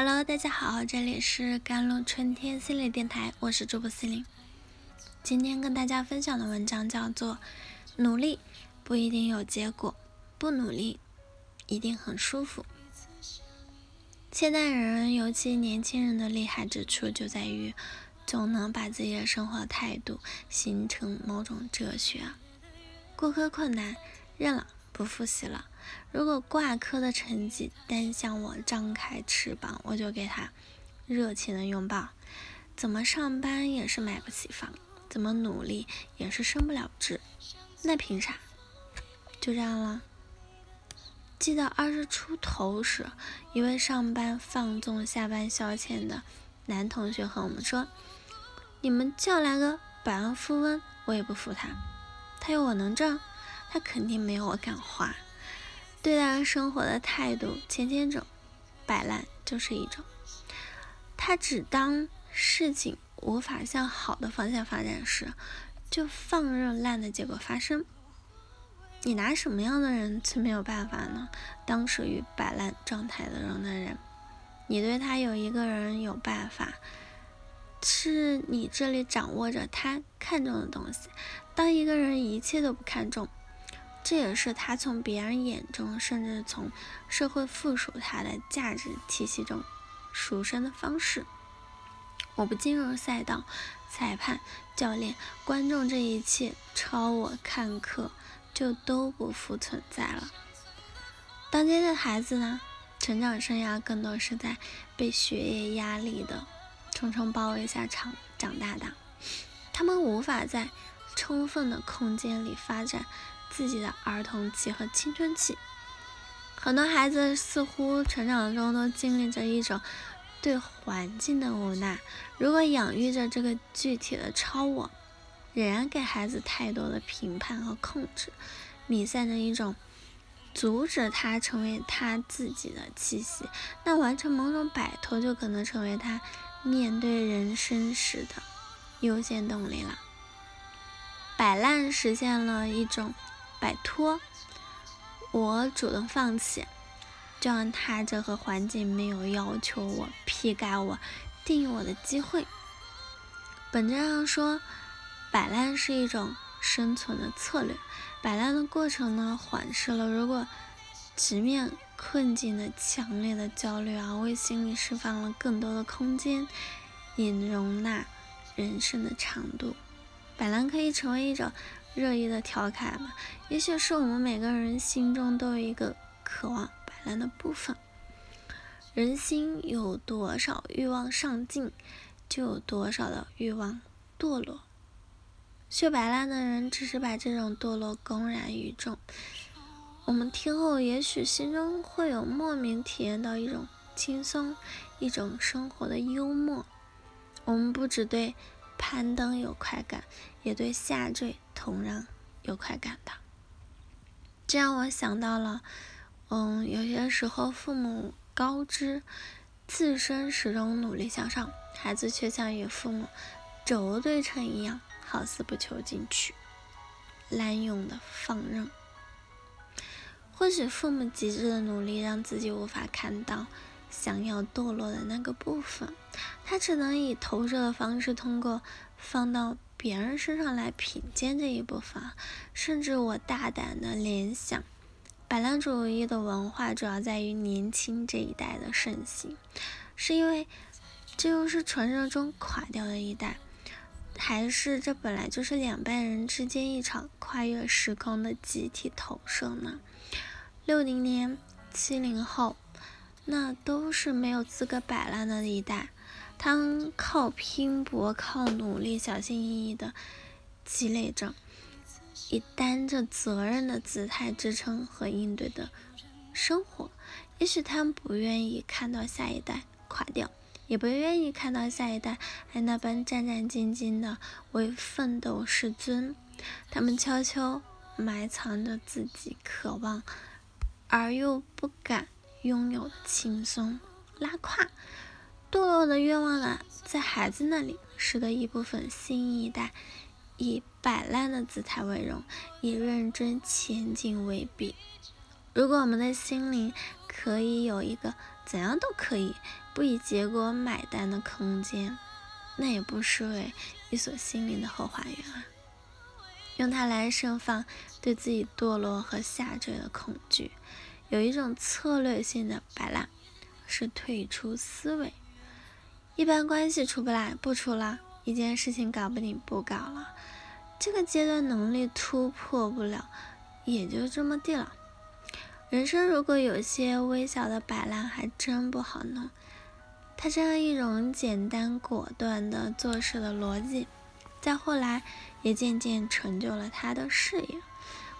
Hello，大家好，这里是甘露春天心理电台，我是主播心灵。今天跟大家分享的文章叫做《努力不一定有结果，不努力一定很舒服》。现代人，尤其年轻人的厉害之处就在于，总能把自己的生活态度形成某种哲学。过客困难，认了，不复习了。如果挂科的成绩单向我张开翅膀，我就给他热情的拥抱。怎么上班也是买不起房，怎么努力也是升不了职，那凭啥？就这样了。记得二十出头时，一位上班放纵、下班消遣的男同学和我们说：“你们叫来个百万富翁，我也不服他。他有我能挣，他肯定没有我敢花。”对待生活的态度千千种，摆烂就是一种。他只当事情无法向好的方向发展时，就放任烂的结果发生。你拿什么样的人去没有办法呢？当属于摆烂状态的人的人，你对他有一个人有办法，是你这里掌握着他看重的东西。当一个人一切都不看重。这也是他从别人眼中，甚至从社会附属他的价值体系中赎身的方式。我不进入赛道，裁判、教练、观众这一切超我看客，就都不复存在了。当今的孩子呢，成长生涯更多是在被学业压力的重重包围下长长大的，他们无法在充分的空间里发展。自己的儿童期和青春期，很多孩子似乎成长中都经历着一种对环境的无奈。如果养育着这个具体的超我，仍然给孩子太多的评判和控制，弥散着一种阻止他成为他自己的气息，那完成某种摆脱就可能成为他面对人生时的优先动力了。摆烂实现了一种。摆脱，我主动放弃，这样他这和环境没有要求我、批改我、定义我的机会。本质上说，摆烂是一种生存的策略。摆烂的过程呢，缓释了如果直面困境的强烈的焦虑啊，为心理释放了更多的空间，以容纳人生的长度。摆烂可以成为一种。热议的调侃嘛，也许是我们每个人心中都有一个渴望摆烂的部分。人心有多少欲望上进，就有多少的欲望堕落。学摆烂的人只是把这种堕落公然于众。我们听后，也许心中会有莫名体验到一种轻松，一种生活的幽默。我们不只对。攀登有快感，也对下坠同样有快感的。这让我想到了，嗯，有些时候父母高知自身始终努力向上，孩子却像与父母轴对称一样，好似不求进取，滥用的放任。或许父母极致的努力，让自己无法看到。想要堕落的那个部分，他只能以投射的方式，通过放到别人身上来品鉴这一部分。甚至我大胆的联想，摆烂主义的文化主要在于年轻这一代的盛行，是因为这又是传说中垮掉的一代，还是这本来就是两代人之间一场跨越时空的集体投射呢？六零年、七零后。那都是没有资格摆烂的一代，他们靠拼搏、靠努力、小心翼翼的积累着，以担着责任的姿态支撑和应对的生活。也许他们不愿意看到下一代垮掉，也不愿意看到下一代还那般战战兢兢的为奋斗师尊。他们悄悄埋藏着自己渴望而又不敢。拥有的轻松拉胯堕落的愿望呢，在孩子那里，使得一部分新一代以摆烂的姿态为荣，以认真前进为比。如果我们的心灵可以有一个怎样都可以不以结果买单的空间，那也不失为一所心灵的后花园啊。用它来盛放对自己堕落和下坠的恐惧。有一种策略性的摆烂，是退出思维。一般关系出不来，不出了；一件事情搞不定，不搞了。这个阶段能力突破不了，也就这么地了。人生如果有些微小的摆烂，还真不好弄。他这样一种简单果断的做事的逻辑，在后来也渐渐成就了他的事业。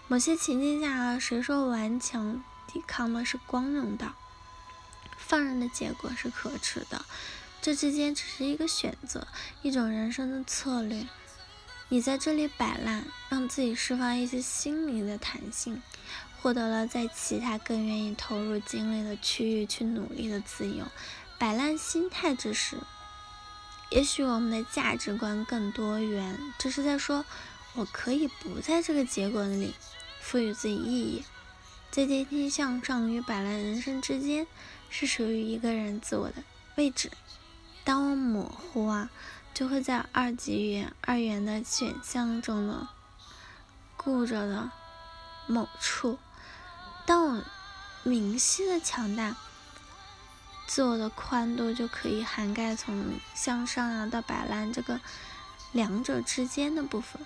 某些情境下，谁说顽强抵抗的是光荣的？放任的结果是可耻的。这之间只是一个选择，一种人生的策略。你在这里摆烂，让自己释放一些心灵的弹性。获得了在其他更愿意投入精力的区域去努力的自由，摆烂心态之时，也许我们的价值观更多元。这是在说，我可以不在这个结果里赋予自己意义，在阶梯向上与摆烂人生之间，是属于一个人自我的位置。当我模糊啊，就会在二级元、二元的选项中呢，固着的某处。当我明晰的强大，自我的宽度就可以涵盖从向上啊到摆烂这个两者之间的部分，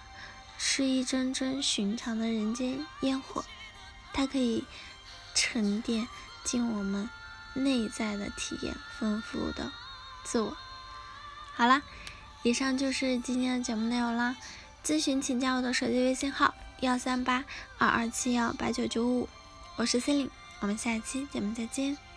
是一针针寻常的人间烟火，它可以沉淀进我们内在的体验丰富的自我。好啦，以上就是今天的节目内容啦。咨询请加我的手机微信号：幺三八二二七幺八九九五。我是 C 琳，我们下期节目再见。